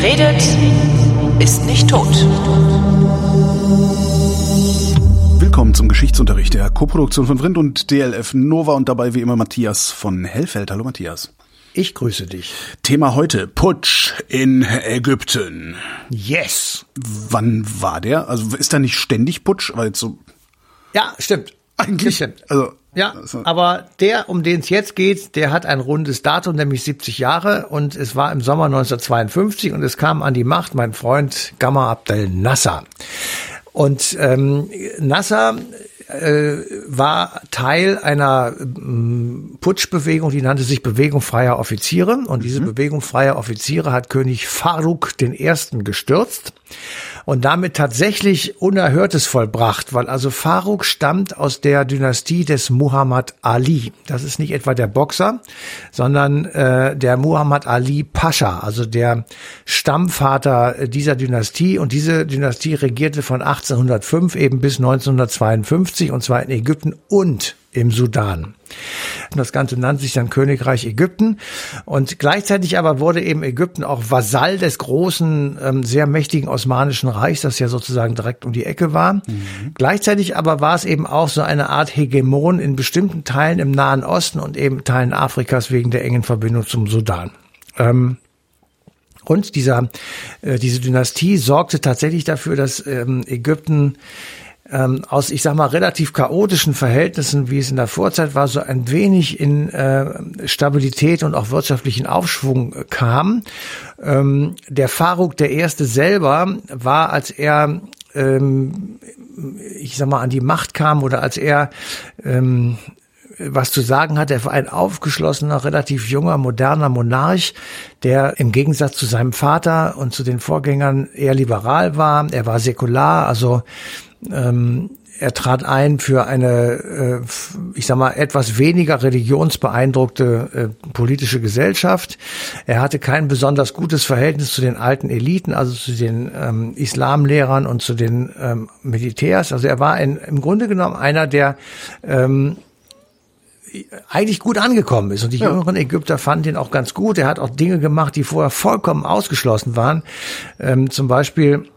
Wer redet, ist nicht tot. Willkommen zum Geschichtsunterricht der Koproduktion von Vrind und DLF Nova und dabei wie immer Matthias von Hellfeld. Hallo Matthias. Ich grüße dich. Thema heute, Putsch in Ägypten. Yes. Wann war der? Also ist da nicht ständig Putsch? Weil so Ja, stimmt. eigentlich, Stimmt. also Ja, also, aber der, um den es jetzt geht, der hat ein rundes Datum, nämlich 70 Jahre und es war im Sommer 1952 und es kam an die Macht mein Freund Gamal Abdel Nasser. Und ähm, Nasser äh, war Teil einer ähm, Putschbewegung, die nannte sich Bewegung freier Offiziere. Und diese Bewegung freier Offiziere hat König Faruk I. gestürzt und damit tatsächlich Unerhörtes vollbracht, weil also Faruk stammt aus der Dynastie des Muhammad Ali. Das ist nicht etwa der Boxer, sondern äh, der Muhammad Ali Pascha, also der Stammvater dieser Dynastie. Und diese Dynastie regierte von 1805 eben bis 1952 und zwar in Ägypten und im Sudan. Das Ganze nannte sich dann Königreich Ägypten und gleichzeitig aber wurde eben Ägypten auch Vasall des großen, ähm, sehr mächtigen Osmanischen Reichs, das ja sozusagen direkt um die Ecke war. Gleichzeitig aber war es eben auch so eine Art Hegemon in bestimmten Teilen im Nahen Osten und eben Teilen Afrikas wegen der engen Verbindung zum Sudan. Ähm, und dieser, äh, diese Dynastie sorgte tatsächlich dafür, dass ähm, Ägypten ähm, aus, ich sag mal, relativ chaotischen Verhältnissen, wie es in der Vorzeit war, so ein wenig in äh, Stabilität und auch wirtschaftlichen Aufschwung kam. Ähm, der Faruk der Erste selber war, als er ähm, ich sag mal, an die Macht kam oder als er ähm, was zu sagen hat. Er war ein aufgeschlossener, relativ junger, moderner Monarch, der im Gegensatz zu seinem Vater und zu den Vorgängern eher liberal war. Er war säkular, also ähm, er trat ein für eine, äh, ich sag mal, etwas weniger religionsbeeindruckte äh, politische Gesellschaft. Er hatte kein besonders gutes Verhältnis zu den alten Eliten, also zu den ähm, Islamlehrern und zu den ähm, Militärs. Also er war ein, im Grunde genommen einer, der ähm, eigentlich gut angekommen ist. Und die jüngeren Ägypter fanden ihn auch ganz gut. Er hat auch Dinge gemacht, die vorher vollkommen ausgeschlossen waren. Ähm, zum Beispiel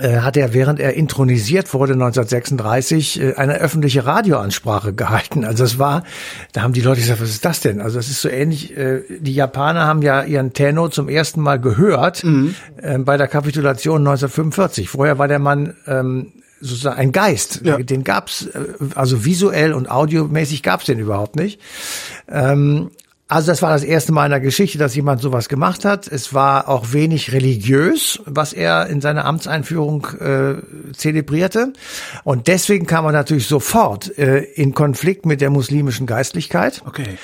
hat er, während er intronisiert wurde 1936, äh, eine öffentliche Radioansprache gehalten. Also es war, da haben die Leute gesagt, was ist das denn? Also es ist so ähnlich, äh, die Japaner haben ja ihren Tenno zum ersten Mal gehört äh, bei der Kapitulation 1945. Vorher war der Mann ähm, sozusagen ein Geist. Ja. Den gab's, äh, also visuell und audiomäßig gab's den überhaupt nicht. Ähm, also das war das erste Mal in der Geschichte, dass jemand sowas gemacht hat. Es war auch wenig religiös, was er in seiner Amtseinführung äh, zelebrierte. Und deswegen kam er natürlich sofort äh, in Konflikt mit der muslimischen Geistlichkeit. okay.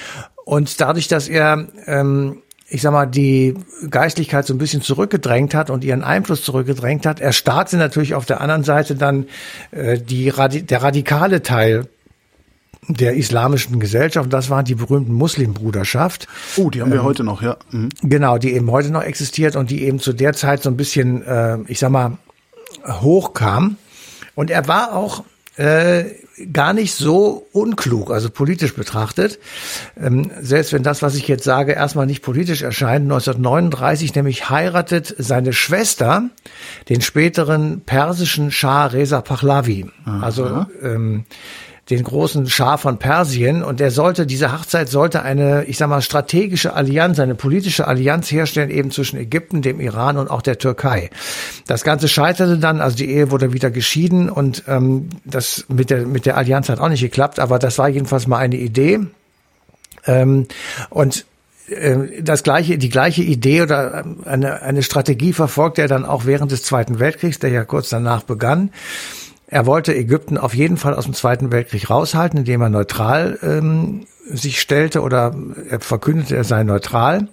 Und dadurch, dass er, ähm, ich sag mal, die Geistlichkeit so ein bisschen zurückgedrängt hat und ihren Einfluss zurückgedrängt hat, erstarkte natürlich auf der anderen Seite dann äh, die, Radi der radikale Teil der islamischen Gesellschaft. Das war die berühmten Muslimbruderschaft. Oh, die haben wir heute noch, ja. Mhm. Genau, die eben heute noch existiert und die eben zu der Zeit so ein bisschen, äh, ich sag mal, hochkam. Und er war auch äh, gar nicht so unklug, also politisch betrachtet. Ähm, selbst wenn das, was ich jetzt sage, erstmal nicht politisch erscheint, 1939 nämlich heiratet seine Schwester den späteren persischen Schah Reza Pahlavi. Also ähm, den großen Schah von Persien und der sollte, diese Hochzeit sollte eine, ich sag mal, strategische Allianz, eine politische Allianz herstellen, eben zwischen Ägypten, dem Iran und auch der Türkei. Das Ganze scheiterte dann, also die Ehe wurde wieder geschieden und ähm, das mit der, mit der Allianz hat auch nicht geklappt, aber das war jedenfalls mal eine Idee. Ähm, und äh, das gleiche, die gleiche Idee oder ähm, eine, eine Strategie verfolgte er dann auch während des Zweiten Weltkriegs, der ja kurz danach begann. Er wollte Ägypten auf jeden Fall aus dem Zweiten Weltkrieg raushalten, indem er neutral ähm, sich stellte oder er verkündete, er sei neutral.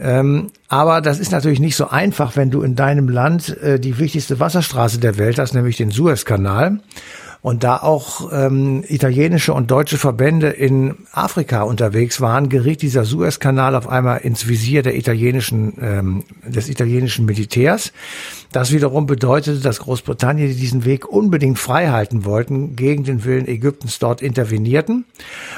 Ähm, aber das ist natürlich nicht so einfach, wenn du in deinem Land äh, die wichtigste Wasserstraße der Welt hast, nämlich den Suezkanal. Und da auch ähm, italienische und deutsche Verbände in Afrika unterwegs waren, geriet dieser Suezkanal auf einmal ins Visier der italienischen, ähm, des italienischen Militärs. Das wiederum bedeutete, dass Großbritannien diesen Weg unbedingt frei halten wollten, gegen den Willen Ägyptens dort intervenierten.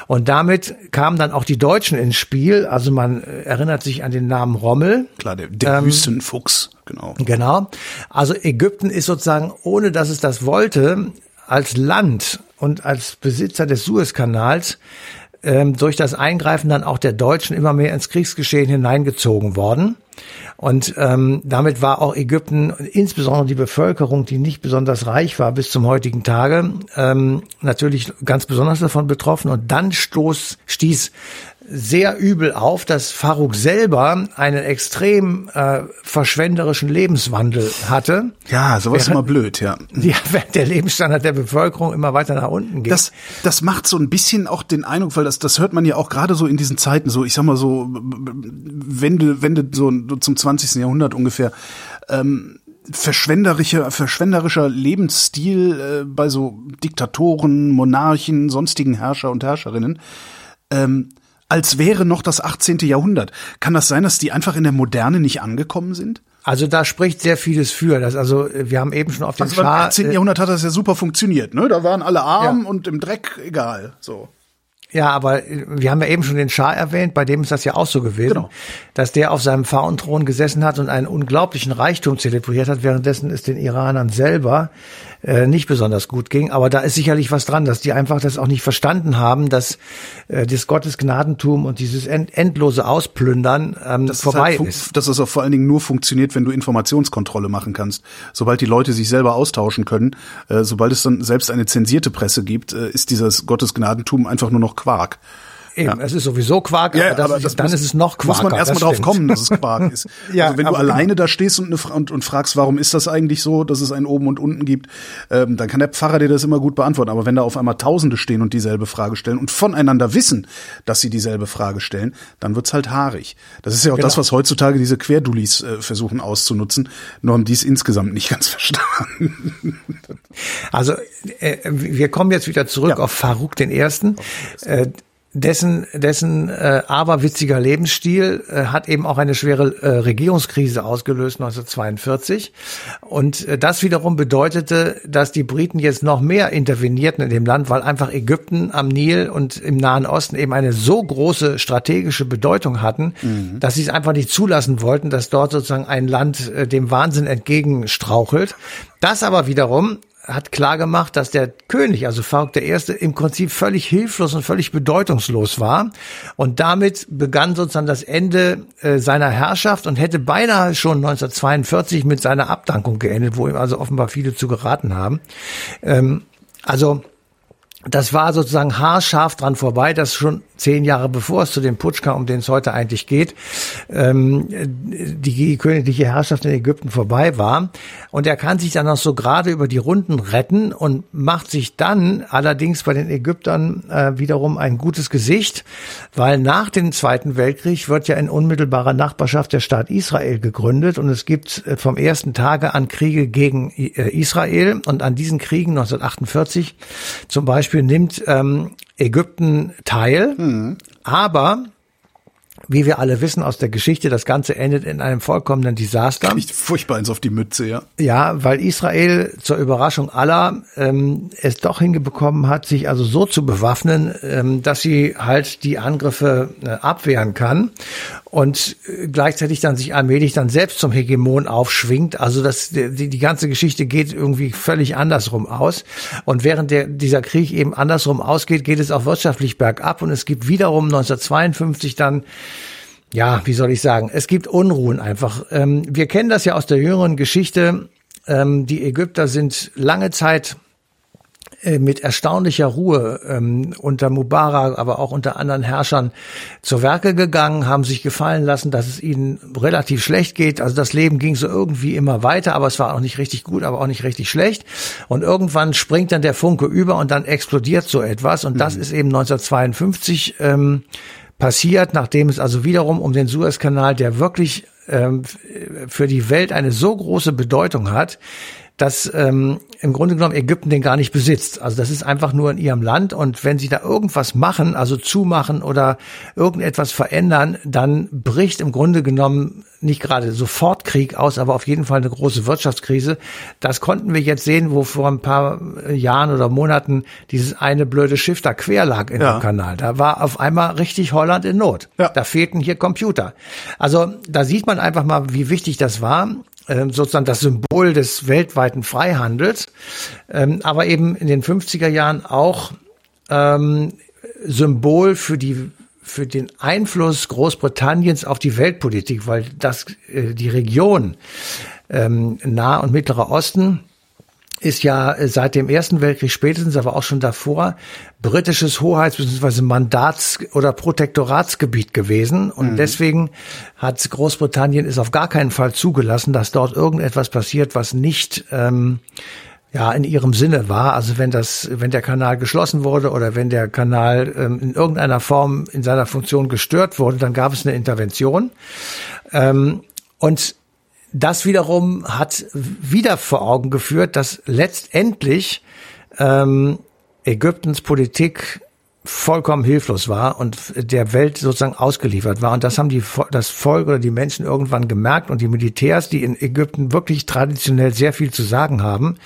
Und damit kamen dann auch die Deutschen ins Spiel. Also man erinnert sich an den Namen Rommel. Klar, der, der ähm, Wüstenfuchs, genau. Genau. Also Ägypten ist sozusagen, ohne dass es das wollte, als Land und als Besitzer des Suezkanals ähm, durch das Eingreifen dann auch der Deutschen immer mehr ins Kriegsgeschehen hineingezogen worden. Und ähm, damit war auch Ägypten, insbesondere die Bevölkerung, die nicht besonders reich war bis zum heutigen Tage, ähm, natürlich ganz besonders davon betroffen. Und dann stoß, stieß sehr übel auf, dass Farouk selber einen extrem äh, verschwenderischen Lebenswandel hatte. Ja, sowas ist immer blöd, ja. Ja, während der Lebensstandard der Bevölkerung immer weiter nach unten geht. Das, das macht so ein bisschen auch den Eindruck, weil das, das hört man ja auch gerade so in diesen Zeiten, so ich sag mal so Wende, Wende so zum 20. Jahrhundert ungefähr. Ähm, verschwenderischer, verschwenderischer Lebensstil äh, bei so Diktatoren, Monarchen, sonstigen Herrscher und Herrscherinnen. Ähm, als wäre noch das 18. Jahrhundert. Kann das sein, dass die einfach in der Moderne nicht angekommen sind? Also da spricht sehr vieles für. Das, also wir haben eben schon auf den also Schah... Im 18. Äh, Jahrhundert hat das ja super funktioniert. Ne? Da waren alle arm ja. und im Dreck egal. So. Ja, aber wir haben ja eben schon den Schah erwähnt, bei dem ist das ja auch so gewesen, genau. dass der auf seinem Frauenthron gesessen hat und einen unglaublichen Reichtum zelebriert hat, währenddessen es den Iranern selber äh, nicht besonders gut ging. Aber da ist sicherlich was dran, dass die einfach das auch nicht verstanden haben, dass äh, das Gottesgnadentum und dieses end endlose Ausplündern ähm, das vorbei ist, halt ist. Dass es auch vor allen Dingen nur funktioniert, wenn du Informationskontrolle machen kannst. Sobald die Leute sich selber austauschen können, äh, sobald es dann selbst eine zensierte Presse gibt, äh, ist dieses Gottesgnadentum einfach nur noch Quark. Eben, ja. es ist sowieso Quark, ja, aber, das aber das dann muss, ist es noch Quark. Muss man erstmal drauf kommen, dass es Quark ist. ja, also wenn du alleine da stehst und, eine, und, und, fragst, warum ist das eigentlich so, dass es einen oben und unten gibt, ähm, dann kann der Pfarrer dir das immer gut beantworten. Aber wenn da auf einmal Tausende stehen und dieselbe Frage stellen und voneinander wissen, dass sie dieselbe Frage stellen, dann wird's halt haarig. Das ist ja auch genau. das, was heutzutage diese Querdulis äh, versuchen auszunutzen. Nur haben die es insgesamt nicht ganz verstanden. Also äh, wir kommen jetzt wieder zurück ja. auf Farouk den Ersten. Äh, dessen, dessen äh, aberwitziger Lebensstil äh, hat eben auch eine schwere äh, Regierungskrise ausgelöst 1942. Und äh, das wiederum bedeutete, dass die Briten jetzt noch mehr intervenierten in dem Land, weil einfach Ägypten am Nil und im Nahen Osten eben eine so große strategische Bedeutung hatten, mhm. dass sie es einfach nicht zulassen wollten, dass dort sozusagen ein Land äh, dem Wahnsinn entgegenstrauchelt. Das aber wiederum hat klar gemacht, dass der König, also Faruk I., im Prinzip völlig hilflos und völlig bedeutungslos war. Und damit begann sozusagen das Ende äh, seiner Herrschaft und hätte beinahe schon 1942 mit seiner Abdankung geendet, wo ihm also offenbar viele zu geraten haben. Ähm, also das war sozusagen haarscharf dran vorbei, dass schon zehn Jahre bevor es zu dem Putsch kam, um den es heute eigentlich geht, ähm, die königliche Herrschaft in Ägypten vorbei war. Und er kann sich dann noch so gerade über die Runden retten und macht sich dann allerdings bei den Ägyptern äh, wiederum ein gutes Gesicht, weil nach dem Zweiten Weltkrieg wird ja in unmittelbarer Nachbarschaft der Staat Israel gegründet und es gibt äh, vom ersten Tage an Kriege gegen äh, Israel und an diesen Kriegen 1948 zum Beispiel nimmt ähm, Ägypten teil, mhm. aber wie wir alle wissen aus der Geschichte, das Ganze endet in einem vollkommenen Desaster. Kriegt furchtbar eins auf die Mütze, ja. Ja, weil Israel zur Überraschung aller ähm, es doch hingebekommen hat, sich also so zu bewaffnen, ähm, dass sie halt die Angriffe äh, abwehren kann und äh, gleichzeitig dann sich allmählich dann selbst zum Hegemon aufschwingt. Also das, die, die ganze Geschichte geht irgendwie völlig andersrum aus. Und während der, dieser Krieg eben andersrum ausgeht, geht es auch wirtschaftlich bergab. Und es gibt wiederum 1952 dann ja, wie soll ich sagen, es gibt Unruhen einfach. Ähm, wir kennen das ja aus der jüngeren Geschichte. Ähm, die Ägypter sind lange Zeit mit erstaunlicher Ruhe ähm, unter Mubarak, aber auch unter anderen Herrschern zur Werke gegangen, haben sich gefallen lassen, dass es ihnen relativ schlecht geht. Also das Leben ging so irgendwie immer weiter, aber es war auch nicht richtig gut, aber auch nicht richtig schlecht. Und irgendwann springt dann der Funke über und dann explodiert so etwas. Und das mhm. ist eben 1952 ähm, passiert, nachdem es also wiederum um den Suezkanal, der wirklich ähm, für die Welt eine so große Bedeutung hat, dass ähm, im Grunde genommen Ägypten den gar nicht besitzt. Also das ist einfach nur in ihrem Land und wenn sie da irgendwas machen, also zumachen oder irgendetwas verändern, dann bricht im Grunde genommen nicht gerade sofort Krieg aus, aber auf jeden Fall eine große Wirtschaftskrise. Das konnten wir jetzt sehen, wo vor ein paar Jahren oder Monaten dieses eine blöde Schiff da quer lag in ja. dem Kanal. Da war auf einmal richtig Holland in Not. Ja. Da fehlten hier Computer. Also da sieht man einfach mal, wie wichtig das war sozusagen das Symbol des weltweiten Freihandels, ähm, aber eben in den 50er Jahren auch ähm, Symbol für die für den Einfluss Großbritanniens auf die Weltpolitik, weil das äh, die Region ähm, Nah- und Mittlerer Osten ist ja seit dem Ersten Weltkrieg spätestens, aber auch schon davor, britisches Hoheits- bzw. Mandats- oder Protektoratsgebiet gewesen. Und mhm. deswegen hat Großbritannien es auf gar keinen Fall zugelassen, dass dort irgendetwas passiert, was nicht ähm, ja in ihrem Sinne war. Also wenn das, wenn der Kanal geschlossen wurde oder wenn der Kanal ähm, in irgendeiner Form in seiner Funktion gestört wurde, dann gab es eine Intervention. Ähm, und das wiederum hat wieder vor Augen geführt, dass letztendlich ähm, Ägyptens Politik vollkommen hilflos war und der Welt sozusagen ausgeliefert war. Und das haben die, das Volk oder die Menschen irgendwann gemerkt und die Militärs, die in Ägypten wirklich traditionell sehr viel zu sagen haben,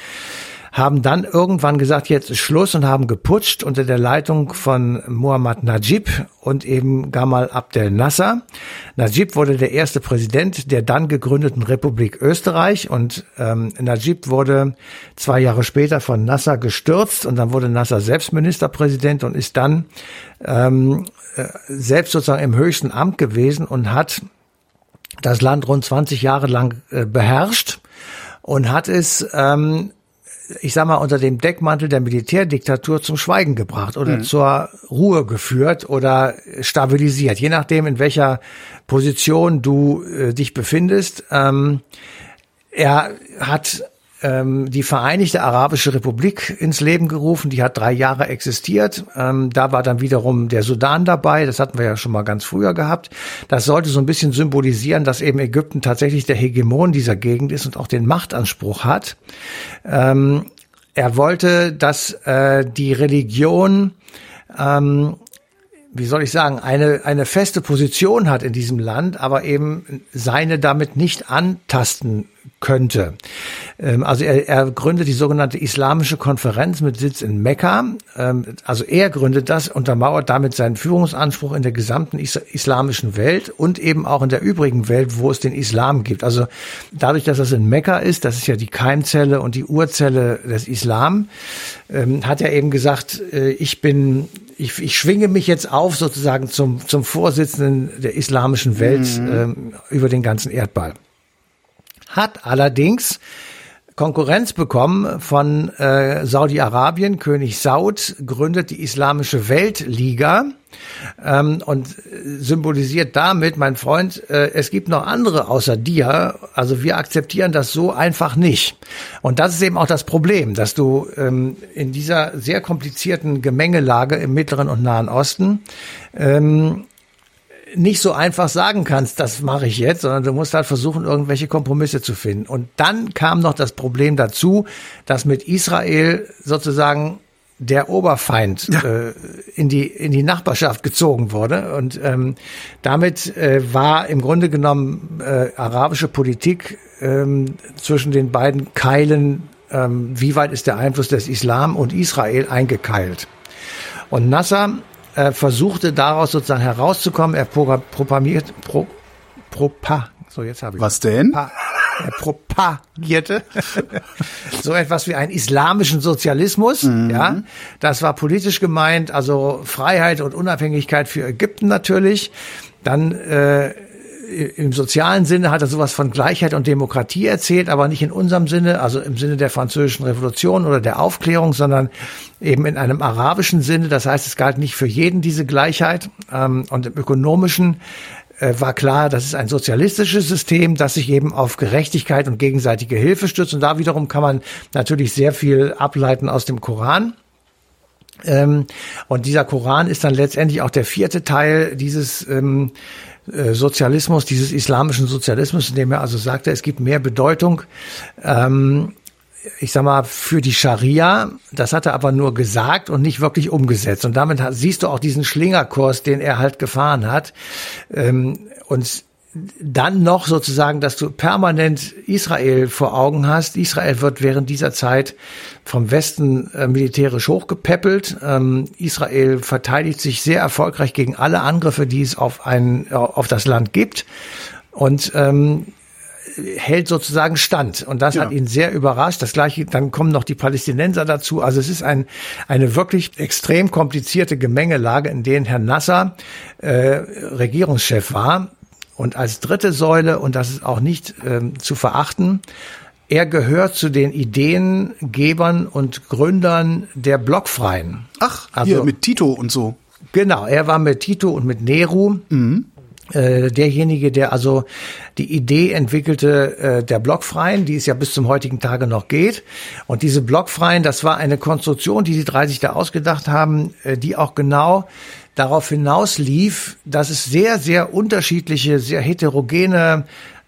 haben dann irgendwann gesagt, jetzt ist Schluss und haben geputscht unter der Leitung von Muhammad Najib und eben Gamal Abdel Nasser. Najib wurde der erste Präsident der dann gegründeten Republik Österreich und ähm, Najib wurde zwei Jahre später von Nasser gestürzt und dann wurde Nasser selbst Ministerpräsident und ist dann ähm, äh, selbst sozusagen im höchsten Amt gewesen und hat das Land rund 20 Jahre lang äh, beherrscht und hat es ähm, ich sag mal, unter dem Deckmantel der Militärdiktatur zum Schweigen gebracht oder mhm. zur Ruhe geführt oder stabilisiert, je nachdem, in welcher Position du äh, dich befindest. Ähm, er hat ähm, die Vereinigte Arabische Republik ins Leben gerufen. Die hat drei Jahre existiert. Ähm, da war dann wiederum der Sudan dabei. Das hatten wir ja schon mal ganz früher gehabt. Das sollte so ein bisschen symbolisieren, dass eben Ägypten tatsächlich der Hegemon dieser Gegend ist und auch den Machtanspruch hat. Ähm, er wollte, dass äh, die Religion ähm, wie soll ich sagen, eine, eine feste Position hat in diesem Land, aber eben seine damit nicht antasten könnte. Ähm, also er, er gründet die sogenannte Islamische Konferenz mit Sitz in Mekka. Ähm, also er gründet das, untermauert damit seinen Führungsanspruch in der gesamten islamischen Welt und eben auch in der übrigen Welt, wo es den Islam gibt. Also dadurch, dass das in Mekka ist, das ist ja die Keimzelle und die Urzelle des Islam, ähm, hat er eben gesagt, äh, ich bin ich, ich schwinge mich jetzt auf sozusagen zum, zum Vorsitzenden der islamischen Welt mhm. ähm, über den ganzen Erdball hat allerdings Konkurrenz bekommen von äh, Saudi-Arabien. König Saud gründet die Islamische Weltliga ähm, und symbolisiert damit, mein Freund, äh, es gibt noch andere außer dir. Also wir akzeptieren das so einfach nicht. Und das ist eben auch das Problem, dass du ähm, in dieser sehr komplizierten Gemengelage im Mittleren und Nahen Osten ähm, nicht so einfach sagen kannst, das mache ich jetzt, sondern du musst halt versuchen, irgendwelche Kompromisse zu finden. Und dann kam noch das Problem dazu, dass mit Israel sozusagen der Oberfeind ja. äh, in die in die Nachbarschaft gezogen wurde und ähm, damit äh, war im Grunde genommen äh, arabische Politik ähm, zwischen den beiden Keilen, ähm, wie weit ist der Einfluss des Islam und Israel eingekeilt. Und Nasser äh, versuchte daraus sozusagen herauszukommen. Er propagiert, pro, propa, so jetzt habe ich. Was denn? Pa, er propagierte so etwas wie einen islamischen Sozialismus. Mhm. Ja, das war politisch gemeint, also Freiheit und Unabhängigkeit für Ägypten natürlich. Dann äh, im sozialen Sinne hat er sowas von Gleichheit und Demokratie erzählt, aber nicht in unserem Sinne, also im Sinne der französischen Revolution oder der Aufklärung, sondern eben in einem arabischen Sinne. Das heißt, es galt nicht für jeden diese Gleichheit. Ähm, und im ökonomischen äh, war klar, das ist ein sozialistisches System, das sich eben auf Gerechtigkeit und gegenseitige Hilfe stützt. Und da wiederum kann man natürlich sehr viel ableiten aus dem Koran. Ähm, und dieser Koran ist dann letztendlich auch der vierte Teil dieses ähm, äh, Sozialismus, dieses islamischen Sozialismus, in dem er also sagte, es gibt mehr Bedeutung ähm, ich sag mal, für die Scharia. Das hat er aber nur gesagt und nicht wirklich umgesetzt. Und damit siehst du auch diesen Schlingerkurs, den er halt gefahren hat. Ähm, und dann noch sozusagen, dass du permanent Israel vor Augen hast. Israel wird während dieser Zeit vom Westen äh, militärisch hochgepäppelt. Ähm, Israel verteidigt sich sehr erfolgreich gegen alle Angriffe, die es auf ein, auf das Land gibt. Und ähm, hält sozusagen stand. Und das ja. hat ihn sehr überrascht. Das gleiche, dann kommen noch die Palästinenser dazu. Also es ist ein, eine wirklich extrem komplizierte Gemengelage, in denen Herr Nasser äh, Regierungschef war. Und als dritte Säule, und das ist auch nicht ähm, zu verachten, er gehört zu den Ideengebern und Gründern der Blockfreien. Ach, also, hier mit Tito und so. Genau, er war mit Tito und mit Nehru. Mhm. Äh, derjenige, der also die Idee entwickelte äh, der Blockfreien, die es ja bis zum heutigen Tage noch geht. Und diese Blockfreien, das war eine Konstruktion, die die drei sich da ausgedacht haben, äh, die auch genau darauf hinaus lief, dass es sehr, sehr unterschiedliche, sehr heterogene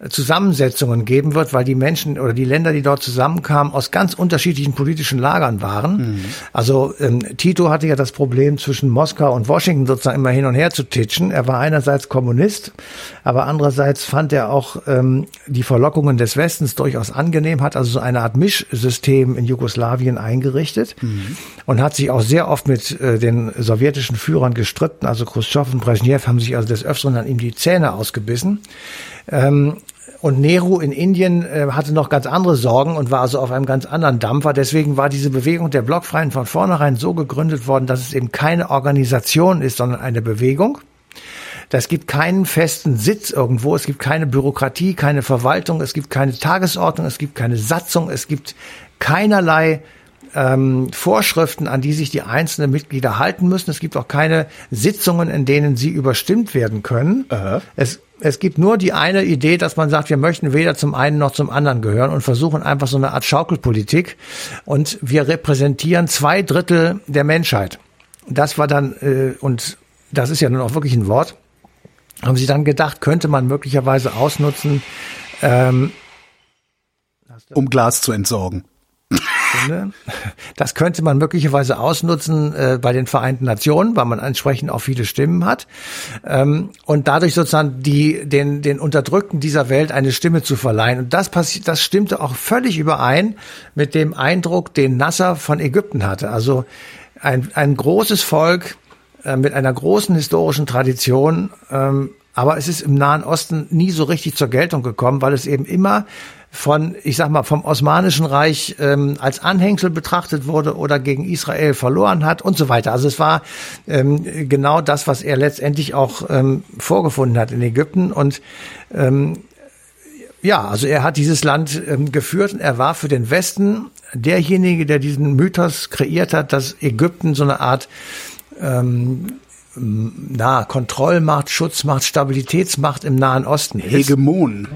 Zusammensetzungen geben wird, weil die Menschen oder die Länder, die dort zusammenkamen, aus ganz unterschiedlichen politischen Lagern waren. Mhm. Also ähm, Tito hatte ja das Problem zwischen Moskau und Washington sozusagen immer hin und her zu titschen. Er war einerseits Kommunist, aber andererseits fand er auch ähm, die Verlockungen des Westens durchaus angenehm, hat also so eine Art Mischsystem in Jugoslawien eingerichtet mhm. und hat sich auch sehr oft mit äh, den sowjetischen Führern gestritten. Also Khrushchev und Brezhnev haben sich also des Öfteren an ihm die Zähne ausgebissen. Ähm, und Nehru in Indien äh, hatte noch ganz andere Sorgen und war also auf einem ganz anderen Dampfer. Deswegen war diese Bewegung der Blockfreien von vornherein so gegründet worden, dass es eben keine Organisation ist, sondern eine Bewegung. Das gibt keinen festen Sitz irgendwo, es gibt keine Bürokratie, keine Verwaltung, es gibt keine Tagesordnung, es gibt keine Satzung, es gibt keinerlei ähm, Vorschriften, an die sich die einzelnen Mitglieder halten müssen. Es gibt auch keine Sitzungen, in denen sie überstimmt werden können. Aha. Es, es gibt nur die eine Idee, dass man sagt, wir möchten weder zum einen noch zum anderen gehören und versuchen einfach so eine Art Schaukelpolitik. Und wir repräsentieren zwei Drittel der Menschheit. Das war dann, äh, und das ist ja nun auch wirklich ein Wort, haben sie dann gedacht, könnte man möglicherweise ausnutzen, ähm, um Glas zu entsorgen. Sekunde. Das könnte man möglicherweise ausnutzen äh, bei den Vereinten Nationen, weil man entsprechend auch viele Stimmen hat ähm, und dadurch sozusagen die den den Unterdrückten dieser Welt eine Stimme zu verleihen. Und das passiert, das stimmte auch völlig überein mit dem Eindruck, den Nasser von Ägypten hatte. Also ein ein großes Volk äh, mit einer großen historischen Tradition. Ähm, aber es ist im Nahen Osten nie so richtig zur Geltung gekommen, weil es eben immer von, ich sag mal, vom Osmanischen Reich ähm, als Anhängsel betrachtet wurde oder gegen Israel verloren hat und so weiter. Also es war ähm, genau das, was er letztendlich auch ähm, vorgefunden hat in Ägypten und ähm, ja, also er hat dieses Land ähm, geführt und er war für den Westen derjenige, der diesen Mythos kreiert hat, dass Ägypten so eine Art ähm, na, Kontrollmacht, Schutzmacht, Stabilitätsmacht im Nahen Osten ist. Hegemon.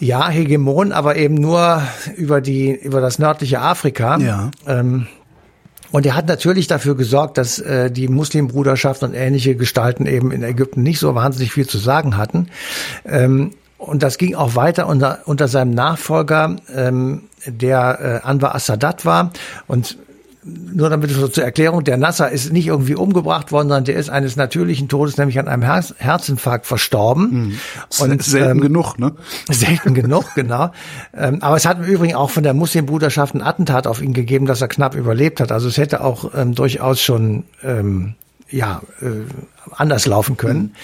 Ja, Hegemon, aber eben nur über die, über das nördliche Afrika. Ja. Ähm, und er hat natürlich dafür gesorgt, dass äh, die Muslimbruderschaft und ähnliche Gestalten eben in Ägypten nicht so wahnsinnig viel zu sagen hatten. Ähm, und das ging auch weiter unter, unter seinem Nachfolger, ähm, der äh, Anwar Assadat war. Und nur damit so zur Erklärung, der Nasser ist nicht irgendwie umgebracht worden, sondern der ist eines natürlichen Todes, nämlich an einem Herz, Herzinfarkt verstorben. Mhm. Und selten ähm, genug, ne? Selten genug, genau. Ähm, aber es hat im Übrigen auch von der Muslimbruderschaft ein Attentat auf ihn gegeben, dass er knapp überlebt hat. Also es hätte auch ähm, durchaus schon ähm, ja, äh, anders laufen können.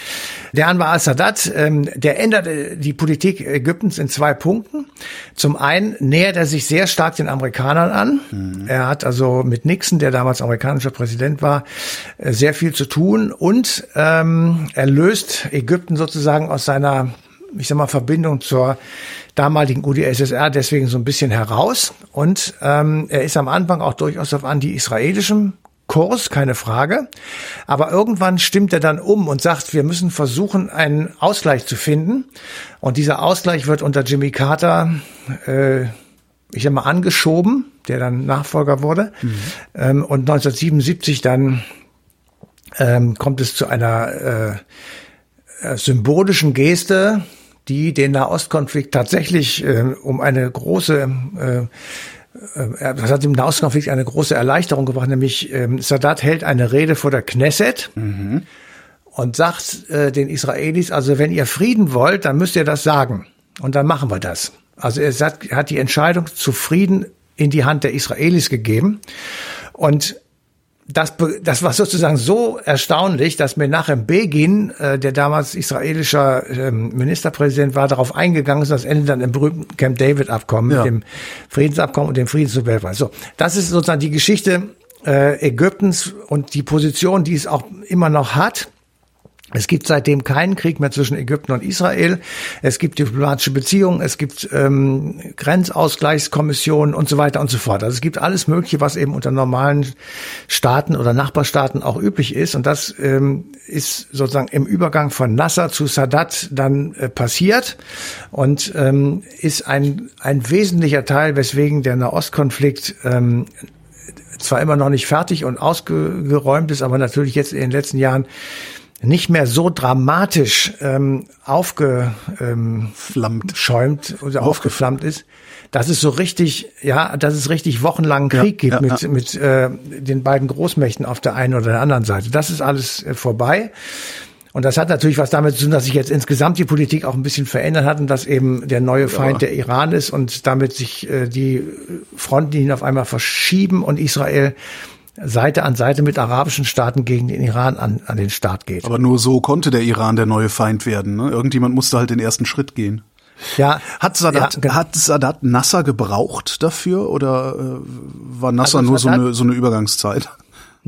Der Anwar al-Sadat, ähm, der änderte die Politik Ägyptens in zwei Punkten. Zum einen nähert er sich sehr stark den Amerikanern an. Mhm. Er hat also mit Nixon, der damals amerikanischer Präsident war, äh, sehr viel zu tun und ähm, er löst Ägypten sozusagen aus seiner, ich sag mal, Verbindung zur damaligen UdSSR deswegen so ein bisschen heraus. Und ähm, er ist am Anfang auch durchaus auf anti-israelischem Kurs, keine Frage. Aber irgendwann stimmt er dann um und sagt, wir müssen versuchen, einen Ausgleich zu finden. Und dieser Ausgleich wird unter Jimmy Carter, äh, ich sag mal, angeschoben, der dann Nachfolger wurde. Mhm. Ähm, und 1977 dann ähm, kommt es zu einer äh, äh, symbolischen Geste, die den Nahostkonflikt tatsächlich äh, um eine große äh, äh, das hat im Nahostkonflikt eine große Erleichterung gebracht, nämlich ähm, Sadat hält eine Rede vor der Knesset mhm. und sagt äh, den Israelis, also wenn ihr Frieden wollt, dann müsst ihr das sagen und dann machen wir das. Also er hat die Entscheidung zu Frieden in die Hand der Israelis gegeben und das, das war sozusagen so erstaunlich, dass Menachem Begin, äh, der damals israelischer ähm, Ministerpräsident war, darauf eingegangen ist, das endet dann im berühmten Camp David Abkommen, ja. mit dem Friedensabkommen und dem Friedensnobelpreis. So, das ist sozusagen die Geschichte äh, Ägyptens und die Position, die es auch immer noch hat. Es gibt seitdem keinen Krieg mehr zwischen Ägypten und Israel. Es gibt diplomatische Beziehungen, es gibt ähm, Grenzausgleichskommissionen und so weiter und so fort. Also es gibt alles Mögliche, was eben unter normalen Staaten oder Nachbarstaaten auch üblich ist. Und das ähm, ist sozusagen im Übergang von Nasser zu Sadat dann äh, passiert und ähm, ist ein, ein wesentlicher Teil, weswegen der Nahostkonflikt ähm, zwar immer noch nicht fertig und ausgeräumt ist, aber natürlich jetzt in den letzten Jahren nicht mehr so dramatisch ähm, aufgeflammt ähm, schäumt oder aufgeflammt ist, dass es so richtig, ja, dass es richtig wochenlangen Krieg ja, gibt ja, mit, ja. mit äh, den beiden Großmächten auf der einen oder der anderen Seite. Das ist alles äh, vorbei. Und das hat natürlich was damit zu tun, dass sich jetzt insgesamt die Politik auch ein bisschen verändert hat und dass eben der neue Feind der Iran ist und damit sich äh, die Frontlinien auf einmal verschieben und Israel Seite an Seite mit arabischen Staaten gegen den Iran an, an den Start geht. Aber nur so konnte der Iran der neue Feind werden. Ne? Irgendjemand musste halt den ersten Schritt gehen. Ja, hat Sadat, ja, genau. hat Sadat Nasser gebraucht dafür oder äh, war Nasser also nur Sadat, so eine, so eine Übergangszeit?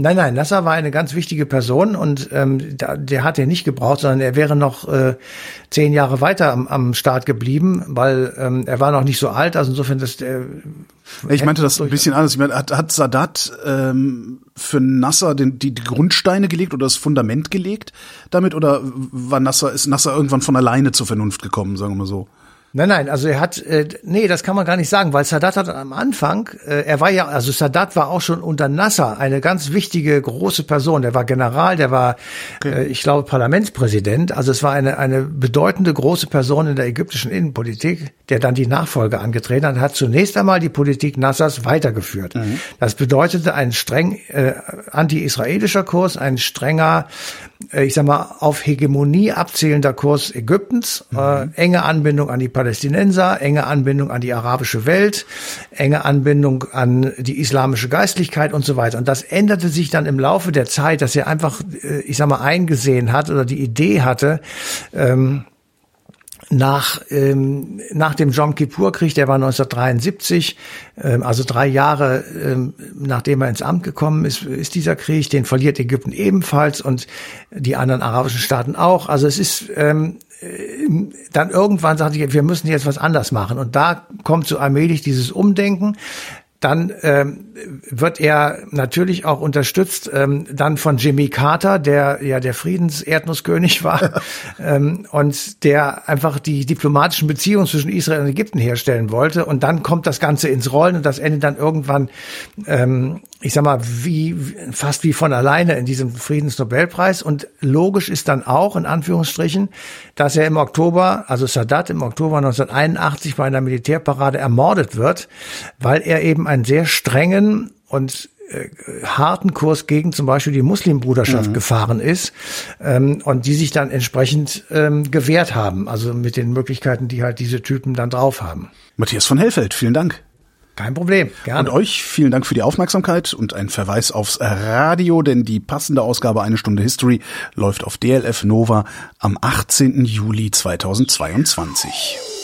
Nein, nein, Nasser war eine ganz wichtige Person und ähm, der, der hat er nicht gebraucht, sondern er wäre noch äh, zehn Jahre weiter am, am Start geblieben, weil ähm, er war noch nicht so alt. Also insofern, dass der ich meinte das ein bisschen anders. Ich meine, hat, hat Sadat ähm, für Nasser den, die, die Grundsteine gelegt oder das Fundament gelegt damit oder war Nasser ist Nasser irgendwann von alleine zur Vernunft gekommen, sagen wir mal so? Nein, nein, also er hat, äh, nee, das kann man gar nicht sagen, weil Sadat hat am Anfang, äh, er war ja, also Sadat war auch schon unter Nasser eine ganz wichtige, große Person. Der war General, der war, okay. äh, ich glaube, Parlamentspräsident. Also es war eine, eine bedeutende, große Person in der ägyptischen Innenpolitik, der dann die Nachfolge angetreten hat, hat zunächst einmal die Politik Nassers weitergeführt. Mhm. Das bedeutete ein streng äh, anti-israelischer Kurs, ein strenger, ich sag mal, auf Hegemonie abzählender Kurs Ägyptens, mhm. äh, enge Anbindung an die Palästinenser, enge Anbindung an die arabische Welt, enge Anbindung an die islamische Geistlichkeit und so weiter. Und das änderte sich dann im Laufe der Zeit, dass er einfach, äh, ich sag mal, eingesehen hat oder die Idee hatte, ähm, nach, ähm, nach dem Jom Kippur-Krieg, der war 1973, ähm, also drei Jahre ähm, nachdem er ins Amt gekommen ist, ist dieser Krieg, den verliert Ägypten ebenfalls und die anderen arabischen Staaten auch. Also es ist ähm, dann irgendwann sagte ich, wir müssen jetzt was anders machen. Und da kommt so allmählich dieses Umdenken dann ähm, wird er natürlich auch unterstützt ähm, dann von Jimmy Carter, der ja der Friedenserdnusskönig war ähm, und der einfach die diplomatischen Beziehungen zwischen Israel und Ägypten herstellen wollte. Und dann kommt das Ganze ins Rollen und das endet dann irgendwann, ähm, ich sag mal, wie fast wie von alleine in diesem Friedensnobelpreis. Und logisch ist dann auch in Anführungsstrichen, dass er im Oktober, also Sadat im Oktober 1981 bei einer Militärparade ermordet wird, weil er eben einen sehr strengen und äh, harten Kurs gegen zum Beispiel die Muslimbruderschaft mhm. gefahren ist ähm, und die sich dann entsprechend ähm, gewehrt haben, also mit den Möglichkeiten, die halt diese Typen dann drauf haben. Matthias von Hellfeld, vielen Dank. Kein Problem, gerne. Und euch vielen Dank für die Aufmerksamkeit und ein Verweis aufs Radio, denn die passende Ausgabe Eine Stunde History läuft auf DLF Nova am 18. Juli 2022.